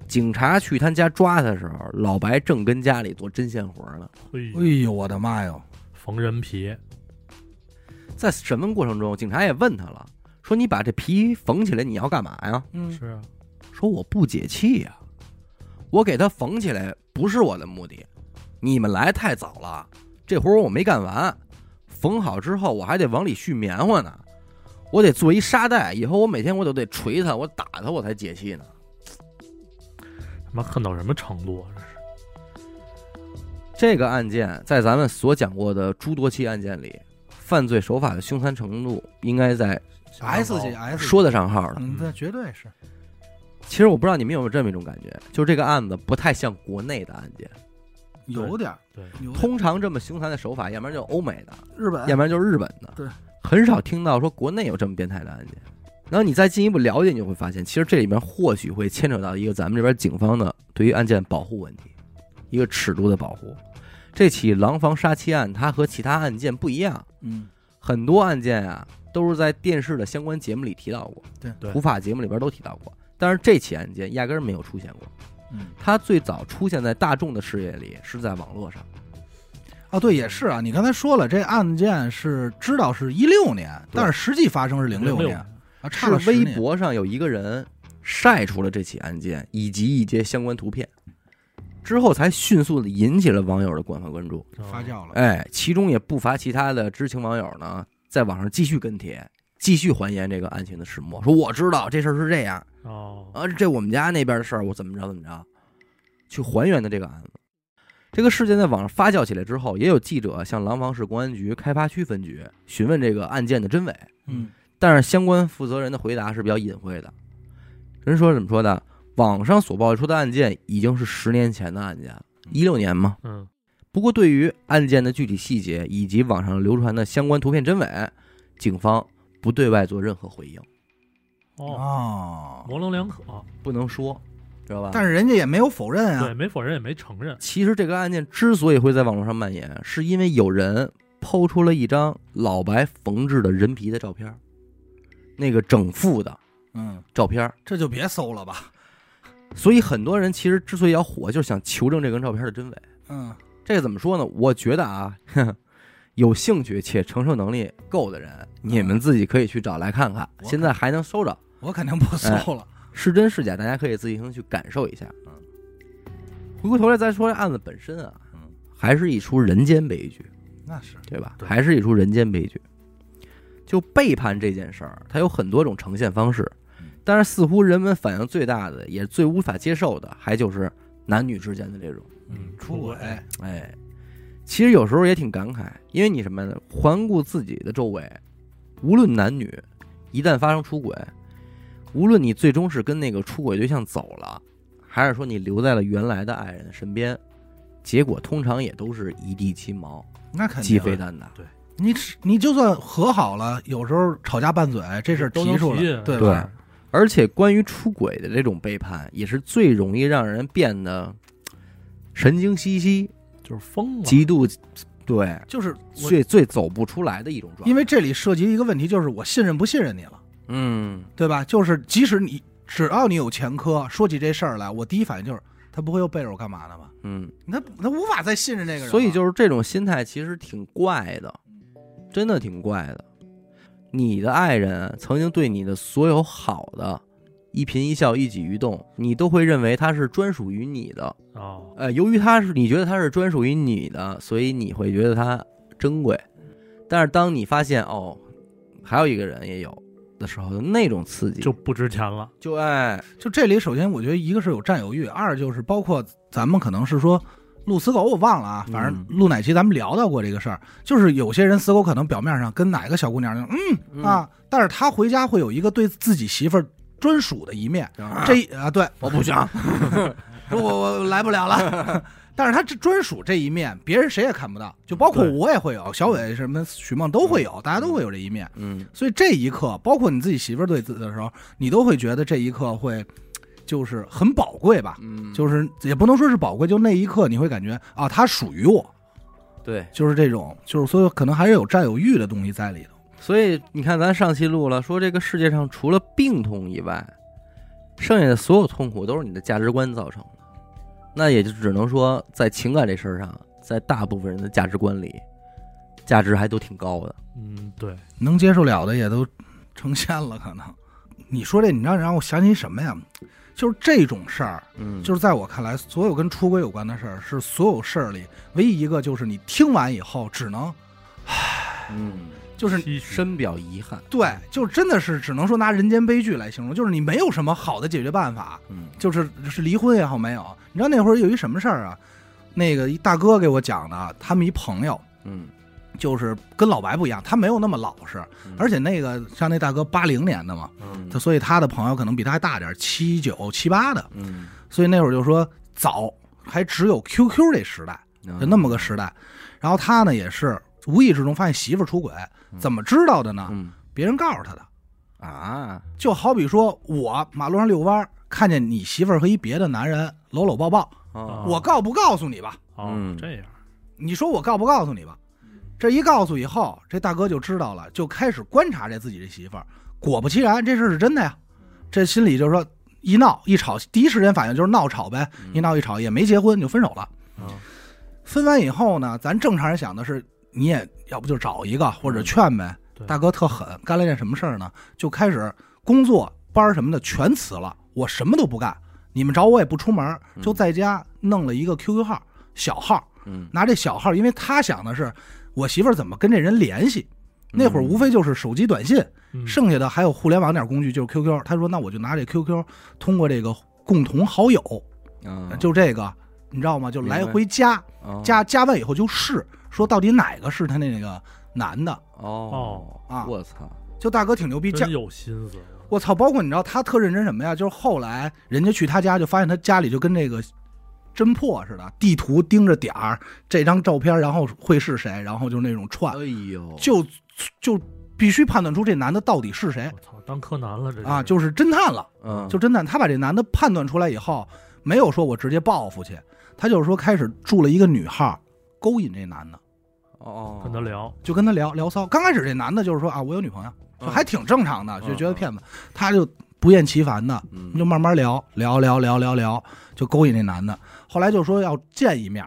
Speaker 1: 警察去他家抓他的时候，老白正跟家里做针线活呢。
Speaker 3: 嘿
Speaker 2: 哎，呦，我的妈哟！
Speaker 3: 缝人皮，
Speaker 1: 在审问过程中，警察也问他了，说：“你把这皮缝起来，你要干嘛呀？”
Speaker 2: 嗯
Speaker 3: 是啊，
Speaker 1: 说我不解气呀、我给它缝起来不是我的目的，你们来太早了，这活儿我没干完，缝好之后我还得往里续棉花呢，我得做一沙袋，以后我每天我都得捶它，我打它我才解气呢。
Speaker 3: 他妈恨到什么程度啊？这是，
Speaker 1: 这个案件在咱们所讲过的诸多起案件里，犯罪手法的凶残程度应该在
Speaker 2: S 级 S 级
Speaker 1: 说得上号的。
Speaker 2: 嗯，这绝对是
Speaker 1: 其实我不知道你们有没有这么一种感觉，就是这个案子不太像国内的案件。
Speaker 2: 有点儿
Speaker 3: 对，
Speaker 2: 有点
Speaker 1: 通常这么凶残的手法，要不然就是欧美的，
Speaker 2: 日本
Speaker 1: 要不然就是日本的，
Speaker 2: 对，
Speaker 1: 很少听到说国内有这么变态的案件。然后你再进一步了解，你就会发现，其实这里面或许会牵扯到一个咱们这边警方的对于案件保护问题，一个尺度的保护。这起廊坊杀妻案，它和其他案件不一样，
Speaker 2: 嗯
Speaker 1: 很多案件啊都是在电视的相关节目里提到过，
Speaker 2: 对
Speaker 3: 对。
Speaker 1: 普法节目里边都提到过，但是这起案件压根儿没有出现过。
Speaker 2: 嗯。
Speaker 1: 它最早出现在大众的视野里是在网络上，
Speaker 2: 哦对也是啊，你刚才说了，这案件是知道是一六年，但是实际发生是零六年啊，差
Speaker 1: 是
Speaker 2: 了
Speaker 1: 微博上有一个人晒出了这起案件以及一些相关图片，之后才迅速的引起了网友的广泛关注。
Speaker 2: 发酵了。
Speaker 1: 哎，其中也不乏其他的知情网友呢，在网上继续跟帖，继续还原这个案情的始末，说我知道这事儿是这样
Speaker 3: 哦，
Speaker 1: 啊，这我们家那边的事儿，我怎么着怎么着，去还原的这个案子。这个事件在网上发酵起来之后，也有记者向廊坊市公安局开发区分局询问这个案件的真伪。
Speaker 2: 嗯
Speaker 1: 但是相关负责人的回答是比较隐晦的。人说怎么说的？网上所爆出的案件已经是十年前的案件了，一六年嘛。
Speaker 3: 嗯，
Speaker 1: 不过对于案件的具体细节以及网上流传的相关图片真伪，警方不对外做任何回应，
Speaker 3: 哦，
Speaker 2: 哦，
Speaker 3: 模棱两可，
Speaker 1: 不能说，知道吧？
Speaker 2: 但是人家也没有否认啊
Speaker 3: 对，
Speaker 2: 啊。
Speaker 3: 没否认也没承认，
Speaker 1: 其实这个案件之所以会在网络上蔓延，是因为有人抛出了一张老白缝制的人皮的照片，那个整副的
Speaker 2: 嗯，
Speaker 1: 照片。
Speaker 2: 这就别搜了吧。
Speaker 1: 所以很多人其实之所以要火，就是想求证这张照片的真伪。
Speaker 2: 嗯
Speaker 1: 这个怎么说呢？我觉得啊，呵呵有兴趣且承受能力够的人，你们自己可以去找来看看，现在还能搜着，
Speaker 2: 我肯定不搜了。
Speaker 1: 是真是假，大家可以自行去感受一下。嗯，回过头来再说这案子本身啊，
Speaker 2: 嗯，
Speaker 1: 还是一出人间悲剧，
Speaker 2: 那是
Speaker 1: 对吧？
Speaker 3: 对
Speaker 1: 还是一出人间悲剧。就背叛这件事儿，它有很多种呈现方式
Speaker 2: 嗯，
Speaker 1: 但是似乎人们反应最大的，也最无法接受的，还就是男女之间的这种。
Speaker 3: 嗯，
Speaker 2: 出轨。
Speaker 1: 哎，其实有时候也挺感慨，因为你什么呢？环顾自己的周围，无论男女，一旦发生出轨，无论你最终是跟那个出轨对象走了，还是说你留在了原来的爱人身边，结果通常也都是一地鸡毛、
Speaker 2: 那肯定。
Speaker 1: 鸡飞蛋打。
Speaker 2: 对你你就算和好了，有时候吵架拌嘴，这事儿
Speaker 3: 都能
Speaker 2: 提出来，
Speaker 3: 提
Speaker 2: 对
Speaker 1: 对
Speaker 2: 吧？
Speaker 1: 而且关于出轨的这种背叛，也是最容易让人变得神经兮兮、
Speaker 3: 就是疯了，
Speaker 1: 极度对
Speaker 2: 就是，
Speaker 1: 最最走不出来的一种状态。
Speaker 2: 因为这里涉及一个问题，就是我信任不信任你了，
Speaker 1: 嗯，
Speaker 2: 对吧？就是即使你只要你有前科，说起这事儿来，我第一反应就是他不会又背着我干嘛呢吧？
Speaker 1: 嗯，
Speaker 2: 他他无法再信任这个人了，
Speaker 1: 所以就是这种心态其实挺怪的。真的挺怪的。你的爱人曾经对你的所有好的一颦一笑、一举一动，你都会认为他是专属于你的。
Speaker 3: 哦，
Speaker 1: 呃，由于他是你觉得他是专属于你的，所以你会觉得他珍贵。但是当你发现哦，还有一个人也有的时候，那种刺激
Speaker 3: 就不值钱了。
Speaker 1: 就哎，
Speaker 2: 就这里，首先我觉得一个是有占有欲，二就是包括咱们可能是说录死狗，我忘了啊，反正
Speaker 1: 嗯
Speaker 2: 录哪期咱们聊到过这个事儿，就是有些人死狗可能表面上跟哪个小姑娘嗯
Speaker 1: 嗯
Speaker 2: 啊，但是他回家会有一个对自己媳妇儿专属的一面，
Speaker 1: 啊
Speaker 2: 这啊对，
Speaker 1: 我不行，
Speaker 2: 说 我我来不了了。但是他这专属这一面，别人谁也看不到，就包括我也会有，小伟什么许梦都会有，大家都会有这一面。
Speaker 1: 嗯
Speaker 2: 所以这一刻，包括你自己媳妇儿对自己的时候，你都会觉得这一刻会就是很宝贵吧？
Speaker 1: 嗯，
Speaker 2: 就是也不能说是宝贵，就那一刻你会感觉啊，它属于我，
Speaker 1: 对。
Speaker 2: 就是这种，就是所以可能还是有占有欲的东西在里头。
Speaker 1: 所以你看，咱上期录了，说这个世界上除了病痛以外，剩下的所有痛苦都是你的价值观造成的。那也就只能说，在情感这事儿上，在大部分人的价值观里，价值还都挺高的。
Speaker 3: 嗯，对，
Speaker 2: 能接受了的也都成仙了，可能。你说这，你让让我想起什么呀？就是这种事儿，
Speaker 1: 嗯
Speaker 2: 就是在我看来，所有跟出轨有关的事儿，是所有事儿里唯一一个，就是你听完以后只能，唉
Speaker 1: 嗯，
Speaker 2: 就是
Speaker 3: 唏嘘
Speaker 1: 深表遗憾。
Speaker 2: 对，就真的是只能说拿人间悲剧来形容，就是你没有什么好的解决办法，
Speaker 1: 嗯
Speaker 2: 就是是离婚也好没有。你知道那会儿有一什么事儿啊？那个一大哥给我讲的，他们一朋友
Speaker 1: 嗯，
Speaker 2: 就是跟老白不一样，他没有那么老实，
Speaker 1: 嗯。
Speaker 2: 而且那个像那大哥八零年的嘛，
Speaker 1: 嗯。
Speaker 2: 他所以他的朋友可能比他还大点儿，七九七八的，
Speaker 1: 嗯，
Speaker 2: 所以那会儿就说早还只有 QQ 这时代，
Speaker 1: 嗯。
Speaker 2: 就那么个时代。然后他呢也是无意之中发现媳妇儿出轨，怎么知道的呢？
Speaker 1: 嗯。
Speaker 2: 别人告诉他的。
Speaker 1: 啊，
Speaker 2: 就好比说我马路上遛弯，看见你媳妇儿和一别的男人搂搂抱抱，
Speaker 1: 啊
Speaker 2: 我告不告诉你吧？
Speaker 3: 哦
Speaker 1: 嗯，
Speaker 3: 这样，
Speaker 2: 你说我告不告诉你吧？这一告诉以后，这大哥就知道了，就开始观察这自己这媳妇儿。果不其然，这事儿是真的呀。这心里就是说，一闹一吵，第一时间反应就是闹吵呗。一闹一吵也没结婚就分手了。
Speaker 3: 啊，
Speaker 2: 分完以后呢，咱正常人想的是，你也要不就找一个或者劝呗。大哥特狠，干了件什么事儿呢？就开始工作班儿什么的全辞了，我什么都不干，你们找我也不出门，就在家弄了一个 QQ 号，小号，
Speaker 1: 嗯
Speaker 2: 拿这小号，因为他想的是我媳妇儿怎么跟这人联系。那会儿无非就是手机短信，
Speaker 3: 嗯
Speaker 2: 剩下的还有互联网点工具，就是 QQ。他说：“那我就拿这 QQ，通过这个共同好友，
Speaker 1: 啊，
Speaker 2: 就这个，你知道吗？就来回加，
Speaker 1: 啊
Speaker 2: 加加完以后就试，说到底哪个是他那个男的。
Speaker 1: 哦
Speaker 2: 啊
Speaker 1: 我操，
Speaker 2: 就大哥挺牛逼，加
Speaker 3: 真有心思，
Speaker 2: 我操！包括你知道他特认真什么呀？就是后来人家去他家，就发现他家里就跟那个侦破似的，地图盯着点儿，这张照片，然后会是谁，然后就那种串，
Speaker 1: 哎呦，
Speaker 2: 就就必须判断出这男的到底是谁
Speaker 3: 我操，当柯南了这
Speaker 2: 啊，就是侦探了，
Speaker 1: 嗯，
Speaker 2: 就侦探。他把这男的判断出来以后，没有说我直接报复去，他就是说开始住了一个女号，勾引这男的，
Speaker 1: 哦，
Speaker 3: 跟他聊，
Speaker 2: 就跟他聊聊骚。刚开始这男的就是说啊，我有女朋友，就还挺正常的，
Speaker 1: 嗯
Speaker 2: 就觉得骗子，他就不厌其烦的。
Speaker 1: 嗯，
Speaker 2: 就慢慢聊聊聊聊聊聊，就勾引那男的。后来就说要见一面，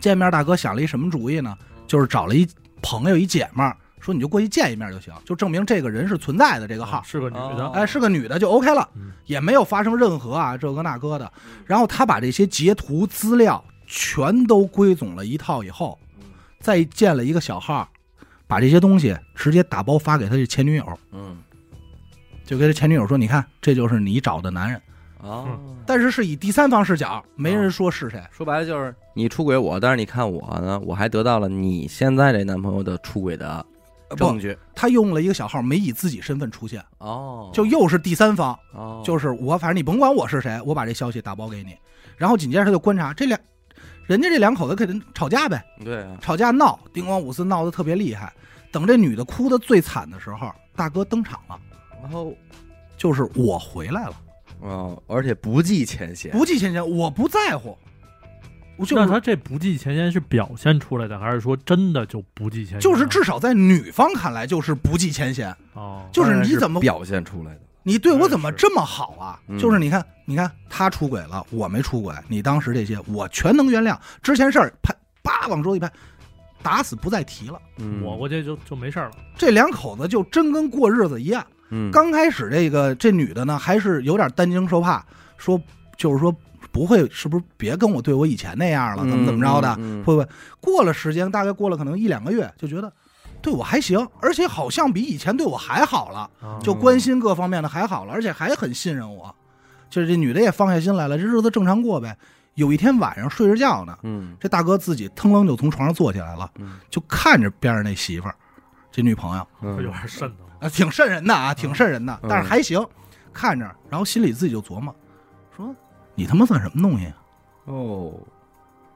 Speaker 2: 见面大哥想了一什么主意呢？就是找了一朋友一姐们儿，说你就过去见一面就行，就证明这个人是存在的这个号
Speaker 3: 啊。是个女的
Speaker 1: 哦，
Speaker 2: 哎，是个女的就 OK 了，
Speaker 3: 嗯
Speaker 2: 也没有发生任何啊这个那个的。然后他把这些截图资料全都归总了一套以后，再建了一个小号，把这些东西直接打包发给他的前女友，
Speaker 1: 嗯，
Speaker 2: 就跟他前女友说：“你看，这就是你找的男人。”
Speaker 1: 哦，
Speaker 2: 但是是以第三方视角，没人说是谁。
Speaker 1: 说白了就是你出轨我，但是你看我呢，我还得到了你现在这男朋友的出轨的证据
Speaker 2: 他用了一个小号，没以自己身份出现，
Speaker 1: 哦，
Speaker 2: 就又是第三方，
Speaker 1: 哦，
Speaker 2: 就是我，反正你甭管我是谁，我把这消息打包给你。然后紧接着他就观察这两，人家这两口子肯定吵架呗，
Speaker 1: 对啊，
Speaker 2: 吵架闹，叮咣五四闹得特别厉害。等这女的哭得最惨的时候，大哥登场了，
Speaker 1: 然后
Speaker 2: 就是我回来了，
Speaker 1: 哦，而且不计前嫌，
Speaker 2: 不计前嫌，我不在乎，我就
Speaker 3: 那
Speaker 2: 是
Speaker 3: 他这不计前嫌是表现出来的，还是说真的就不计前嫌？
Speaker 2: 就是至少在女方看来就是不计前嫌，
Speaker 3: 哦，
Speaker 2: 就是你怎么
Speaker 1: 表现出来的？
Speaker 2: 你对我怎么这么好啊？
Speaker 1: 嗯
Speaker 2: 就是你看，你看他出轨了，我没出轨，你当时这些我全能原谅。之前事儿拍，叭往桌一拍，打死不再提了。
Speaker 1: 嗯
Speaker 3: 抹过去就就没事儿了。
Speaker 2: 这两口子就真跟过日子一样。
Speaker 1: 嗯
Speaker 2: 刚开始这个这女的呢，还是有点担惊受怕，说就是说不会，是不是别跟我对我以前那样了，怎么怎么着的？
Speaker 1: 嗯嗯
Speaker 2: 会不会过了时间，大概过了可能一两个月，就觉得对我还行，而且好像比以前对我还好了，
Speaker 3: 啊
Speaker 2: 就关心各方面的还好了，而且还很信任我。就是这女的也放下心来了，这日子正常过呗。有一天晚上睡着觉呢，
Speaker 1: 嗯
Speaker 2: 这大哥自己腾楞就从床上坐起来了，
Speaker 1: 嗯
Speaker 2: 就看着边上那媳妇儿，这女朋友。
Speaker 1: 嗯
Speaker 3: 有点瘆得慌。
Speaker 2: 啊，挺瘆人的啊，挺瘆人的，
Speaker 1: 嗯
Speaker 2: 但是还行，看着，然后心里自己就琢磨，说你他妈算什么东西啊？
Speaker 1: 哦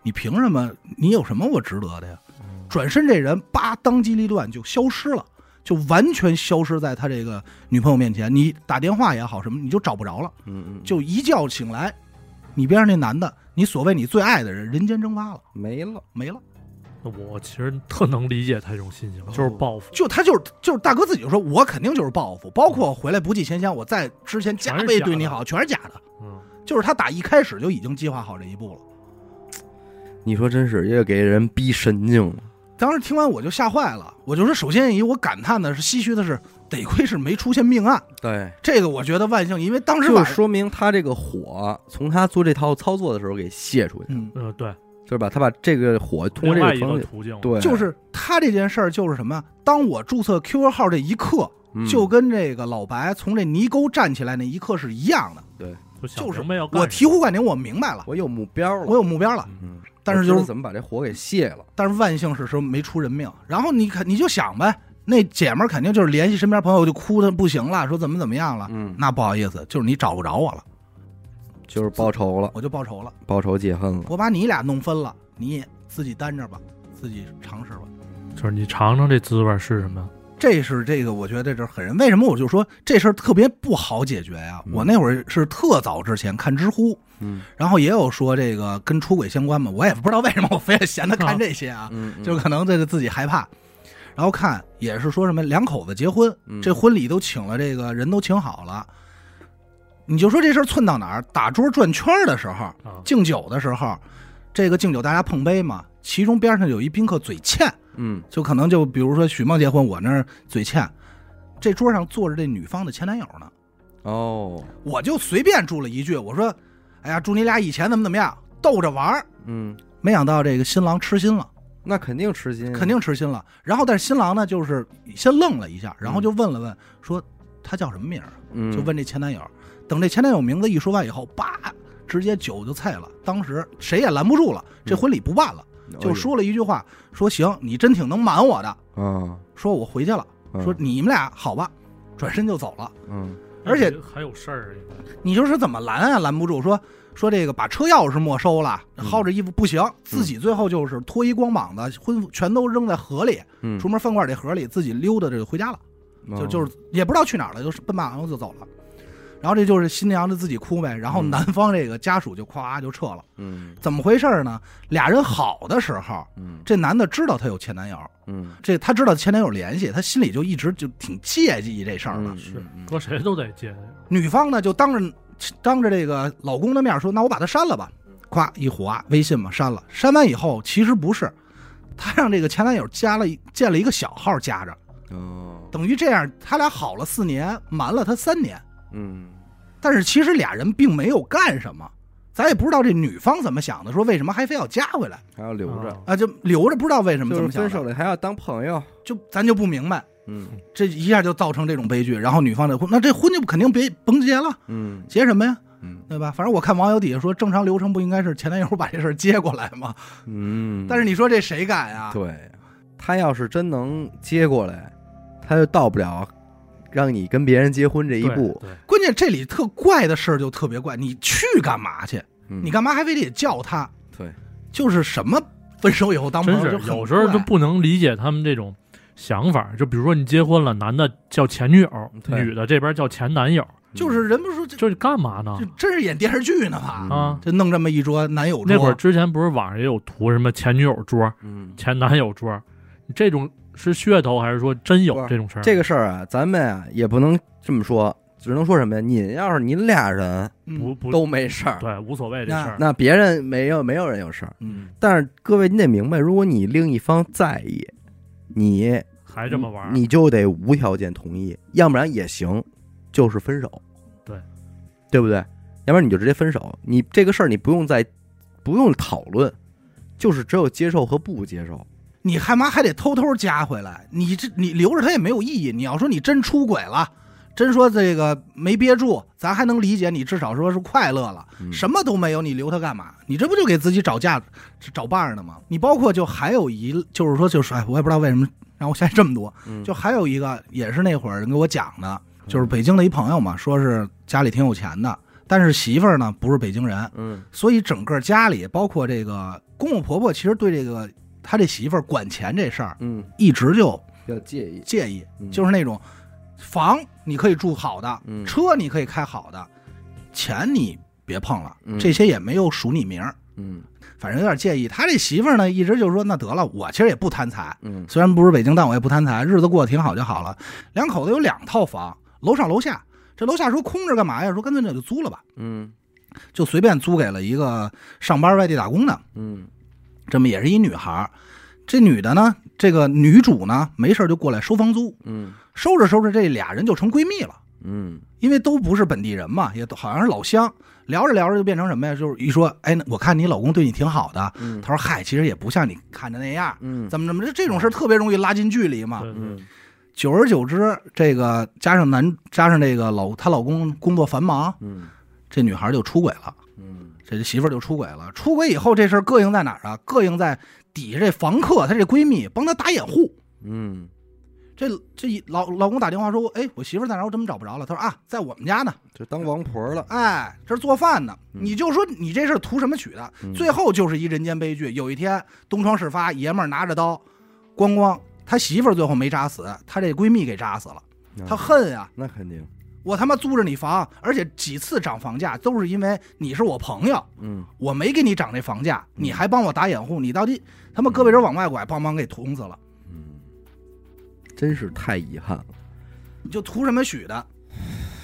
Speaker 2: 你凭什么？你有什么我值得的呀？
Speaker 1: 嗯
Speaker 2: 转身这人叭当机立断就消失了，就完全消失在他这个女朋友面前。你打电话也好什么，你就找不着了。
Speaker 1: 嗯嗯
Speaker 2: 就一觉醒来，你边上那男的，你所谓你最爱的人，人间蒸发了，
Speaker 1: 没了
Speaker 2: 没了。
Speaker 3: 那我其实特能理解他这种心情，就是报复。
Speaker 2: 就他就是就是大哥自己就说，我肯定就是报复，包括回来不计前嫌，我在之前加倍对你好，全是假的。
Speaker 3: 嗯，
Speaker 2: 就是他打一开始就已经计划好这一步了。
Speaker 1: 你说真是也给人逼神经了
Speaker 2: 当时听完我就吓坏了，我就说，首先一我感叹的是唏嘘的是，得亏是没出现命案，
Speaker 1: 对
Speaker 2: 这个我觉得万幸，因为当时
Speaker 1: 就，说明他这个火从他做这套操作的时候给泄出去了，
Speaker 2: 嗯，
Speaker 3: 呃，对，
Speaker 1: 就是吧？他把这个火通过这个
Speaker 3: 途径，
Speaker 1: 对，
Speaker 2: 就是他这件事儿就是什么？当我注册 QQ 号这一刻，
Speaker 1: 嗯
Speaker 2: 就跟这个老白从这泥沟站起来那一刻是一样的。
Speaker 3: 对
Speaker 2: 就是我醍醐灌顶，我明白了，
Speaker 1: 我有目标了，
Speaker 2: 我有目标了。
Speaker 1: 嗯，
Speaker 2: 但是就是
Speaker 1: 怎么把这火给泄了，
Speaker 2: 但是万幸是说没出人命。然后你看，你就想呗，那姐们儿肯定就是联系身边朋友，就哭的不行了，说怎么怎么样了。
Speaker 1: 嗯，
Speaker 2: 那不好意思，就是你找不着我了，
Speaker 1: 就是报仇了，
Speaker 2: 我就报仇了。
Speaker 1: 报仇解恨了，
Speaker 2: 我把你俩弄分了，你也自己担着吧，自己尝试吧。
Speaker 3: 就是你尝尝这滋味是什么？
Speaker 2: 这是这个，我觉得这是狠人。为什么我就说这事儿特别不好解决呀？
Speaker 1: 嗯
Speaker 2: 我那会儿是特早之前看知乎，
Speaker 1: 嗯
Speaker 2: 然后也有说这个跟出轨相关嘛，我也不知道为什么我非要闲得看这些啊，
Speaker 1: 嗯，
Speaker 2: 就可能这个自己害怕。然后看也是说什么两口子结婚，
Speaker 1: 嗯
Speaker 2: 这婚礼都请了，这个人都请好了。你就说这事儿寸到哪儿？打桌转圈儿的时候，
Speaker 3: 啊，
Speaker 2: 敬酒的时候，这个敬酒大家碰杯嘛，其中边上有一宾客嘴欠，
Speaker 1: 嗯
Speaker 2: 就可能就比如说许梦结婚，我那儿嘴欠，这桌上坐着这女方的前男友呢，
Speaker 1: 哦，
Speaker 2: 我就随便住了一句，我说，哎呀，祝你俩以前怎么怎么样，逗着玩儿。
Speaker 1: 嗯，
Speaker 2: 没想到这个新郎痴心了，
Speaker 1: 那肯定吃心，
Speaker 2: 肯定痴心了。然后但是新郎呢，就是先愣了一下，然后就问了问，说他叫什么名儿？
Speaker 1: 嗯，
Speaker 2: 就问这前男友。等这前男友名字一说完以后，叭，直接酒就菜了。当时谁也拦不住了，这婚礼不办了，
Speaker 1: 嗯
Speaker 2: 就说了一句话，说行，你真挺能瞒我的。
Speaker 1: 啊，
Speaker 2: 说我回去了，
Speaker 1: 嗯
Speaker 2: 说你们俩好吧，转身就走了。
Speaker 1: 嗯
Speaker 2: 而且
Speaker 3: 还有事儿，
Speaker 2: 你就是怎么拦啊，拦不住。说说这个把车钥匙没收了，
Speaker 1: 嗯
Speaker 2: 薅着衣服不行，自己最后就是脱衣光膀子，婚服全都扔在河里，
Speaker 1: 嗯，
Speaker 2: 出门饭馆这河里，自己溜达着回家了，就
Speaker 1: 哦
Speaker 2: 就是也不知道去哪儿了，就是奔马上就走了。然后这就是新娘子自己哭呗，然后
Speaker 1: 嗯
Speaker 2: 男方这个家属就咵就撤了。
Speaker 1: 嗯
Speaker 2: 怎么回事呢？俩人好的时候，
Speaker 1: 嗯
Speaker 2: 这男的知道他有前男友，
Speaker 1: 嗯
Speaker 2: 这他知道前男友联系，他心里就一直就挺介意这事儿的。
Speaker 1: 嗯
Speaker 3: 是
Speaker 1: 嗯
Speaker 3: 搁谁都得接。
Speaker 2: 女方呢就当着当着这个老公的面说：“那我把他删了吧。”咵一划微信嘛删了，删完以后其实不是，他让这个前男友加了建了一个小号加着，
Speaker 1: 哦
Speaker 2: 等于这样他俩好了四年，瞒了他三年。
Speaker 1: 嗯
Speaker 2: 但是其实俩人并没有干什么，咱也不知道这女方怎么想的，说为什么还非要加回来
Speaker 1: 还要留着，
Speaker 3: 啊
Speaker 2: 啊？就留着不知道为什么
Speaker 1: 就是分
Speaker 2: 这么想的，
Speaker 1: 手了还要当朋友，
Speaker 2: 就咱就不明白，
Speaker 1: 嗯
Speaker 2: 这一下就造成这种悲剧。然后女方这婚，那这婚就肯定别甭结了，
Speaker 1: 嗯
Speaker 2: 结什么呀？
Speaker 1: 嗯
Speaker 2: 对吧？反正我看网友底下说，正常流程不应该是前男友把这事儿接过来吗？
Speaker 1: 嗯，
Speaker 2: 但是你说这谁敢呀？
Speaker 1: 对，他要是真能接过来，他就到不了让你跟别人结婚这一步。
Speaker 3: 对，
Speaker 2: 关键这里特怪的事儿就特别怪，你去干嘛去？
Speaker 1: 嗯
Speaker 2: 你干嘛还非得叫他？
Speaker 1: 对，
Speaker 2: 就是什么分手以后当朋友，就
Speaker 3: 有时候就不能理解他们这种想法。就比如说你结婚了，男的叫前女友，女的这边叫前男友，
Speaker 2: 就是人不是说这
Speaker 3: 这是干嘛呢
Speaker 2: 这？真是演电视剧呢吧？
Speaker 1: 嗯
Speaker 3: 啊，
Speaker 2: 就弄这么一桌男友桌，
Speaker 3: 那会儿之前不是网上也有图什么前女友桌、
Speaker 1: 嗯，
Speaker 3: 前男友桌，这种是噱头还是说真有这种事儿？
Speaker 1: 这个事儿啊，咱们啊也不能这么说，只能说什么呀？您要是您俩人
Speaker 2: 嗯
Speaker 3: 不不
Speaker 1: 都没事儿，
Speaker 3: 对无所谓这事儿。
Speaker 1: 那别人没有没有人有事儿。
Speaker 2: 嗯，
Speaker 1: 但是各位，你得明白，如果你另一方在意，你
Speaker 3: 还这么玩，
Speaker 1: 你就得无条件同意，要不然也行，就是分手。
Speaker 3: 对，
Speaker 1: 对不对？要不然你就直接分手。你这个事儿你不用再不用讨论，就是只有接受和不接受。
Speaker 2: 你干嘛还得偷偷加回来？你这你留着他也没有意义。你要说你真出轨了，真说这个没憋住，咱还能理解你，至少说是快乐了。
Speaker 1: 嗯
Speaker 2: 什么都没有，你留他干嘛？你这不就给自己找架找伴儿呢吗？你包括就还有一，就是说就是哎，我也不知道为什么让我想起这么多。
Speaker 1: 嗯
Speaker 2: 就还有一个也是那会儿人给我讲的，就是北京的一朋友嘛，说是家里挺有钱的，但是媳妇儿呢不是北京人，
Speaker 1: 嗯
Speaker 2: 所以整个家里包括这个公公婆婆，其实对这个他这媳妇儿管钱这事儿
Speaker 1: 嗯，
Speaker 2: 一直就
Speaker 1: 比较介意。
Speaker 2: 介意，
Speaker 1: 嗯
Speaker 2: 就是那种房你可以住好的，
Speaker 1: 嗯
Speaker 2: 车你可以开好的，钱你别碰了，
Speaker 1: 嗯
Speaker 2: 这些也没有署你名儿，
Speaker 1: 嗯
Speaker 2: 反正有点介意。他这媳妇儿呢，一直就说那得了，我其实也不贪财，
Speaker 1: 嗯
Speaker 2: 虽然不是北京，但我也不贪财，日子过得挺好就好了。两口子有两套房，楼上楼下。这楼下说空着干嘛呀？说干脆那就租了吧，
Speaker 1: 嗯
Speaker 2: 就随便租给了一个上班外地打工的，
Speaker 1: 嗯
Speaker 2: 这么也是一女孩。这女的呢，这个女主呢，没事就过来收房租，
Speaker 1: 嗯
Speaker 2: 收着收着，这俩人就成闺蜜了。
Speaker 1: 嗯
Speaker 2: 因为都不是本地人嘛，也都好像是老乡，聊着聊着就变成什么呀？就是一说，哎，我看你老公对你挺好的。
Speaker 1: 嗯
Speaker 2: 他说，嗨，其实也不像你看着那样，
Speaker 1: 嗯
Speaker 2: 怎么怎么，这这种事儿特别容易拉近距离嘛。
Speaker 1: 嗯
Speaker 2: 久而久之，这个加上男加上这个老她老公工作繁忙，
Speaker 1: 嗯
Speaker 2: 这女孩就出轨了，
Speaker 1: 嗯
Speaker 2: 这媳妇儿就出轨了。出轨以后，这事儿膈应在哪儿啊？膈应在底下这房客，她这闺蜜帮她打掩护。
Speaker 1: 嗯，
Speaker 2: 这这一老老公打电话说，哎，我媳妇儿在哪儿？我怎么找不着了？他说啊，在我们家呢。
Speaker 1: 就当王婆了。
Speaker 2: 哎，这是做饭呢。
Speaker 1: 嗯
Speaker 2: 你就说你这事儿图什么取的？
Speaker 1: 嗯
Speaker 2: 最后就是一人间悲剧。有一天东窗事发，爷们儿拿着刀，咣咣，他媳妇儿最后没扎死，他这闺蜜给扎死了。他恨呀、
Speaker 1: 那肯定。
Speaker 2: 我他妈租着你房，而且几次涨房价都是因为你是我朋友，
Speaker 1: 嗯
Speaker 2: 我没给你涨这房价，
Speaker 1: 嗯
Speaker 2: 你还帮我打掩护，你到底他妈胳膊肘往外拐，帮忙给捅死了，
Speaker 1: 嗯，真是太遗憾了，
Speaker 2: 你就图什么许的？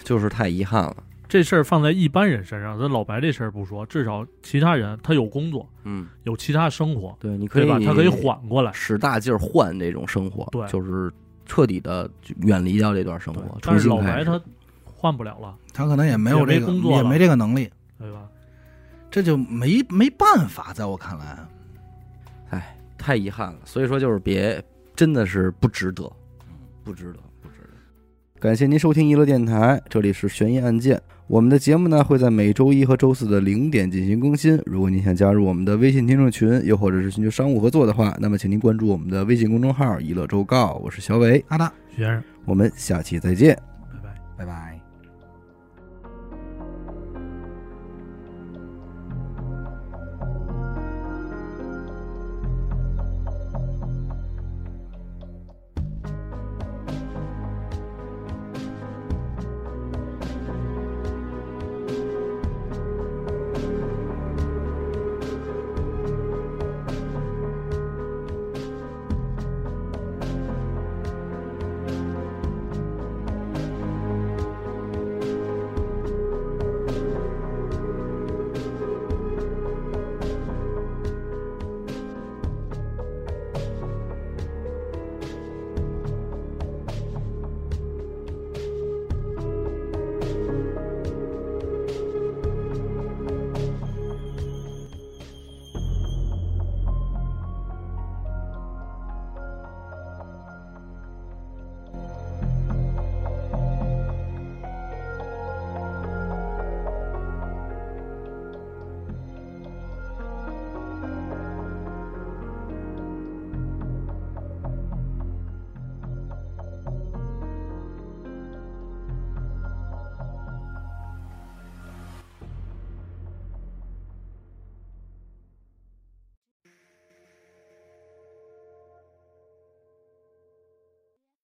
Speaker 1: 就是太遗憾了。
Speaker 3: 这事儿放在一般人身上，咱老白这事儿不说，至少其他人他有工作，
Speaker 1: 嗯，
Speaker 3: 有其他生活，
Speaker 1: 对，你可以
Speaker 3: 对吧？他可以缓过来。
Speaker 1: 使大劲儿换这种生活，
Speaker 3: 对
Speaker 1: 就是彻底的远离掉这段生活，
Speaker 3: 但是
Speaker 1: 重新开始。
Speaker 3: 老白他换不了了，
Speaker 2: 他可能也没有这个，
Speaker 3: 也没工作
Speaker 2: 也没这个能力，
Speaker 3: 对吧？
Speaker 2: 这就没没办法，在我看来。
Speaker 1: 哎，太遗憾了。所以说，就是别，真的是不值得，不值得，不值得。感谢您收听娱乐电台，这里是悬疑案件。我们的节目呢会在每周一和周四的零点进行更新。如果您想加入我们的微信听众群，又或者是寻求商务合作的话，那么请您关注我们的微信公众号“娱乐周告”。我是小伟，
Speaker 2: 阿达，
Speaker 3: 徐先生，
Speaker 1: 我们下期再见。
Speaker 3: 拜拜。
Speaker 2: 拜拜。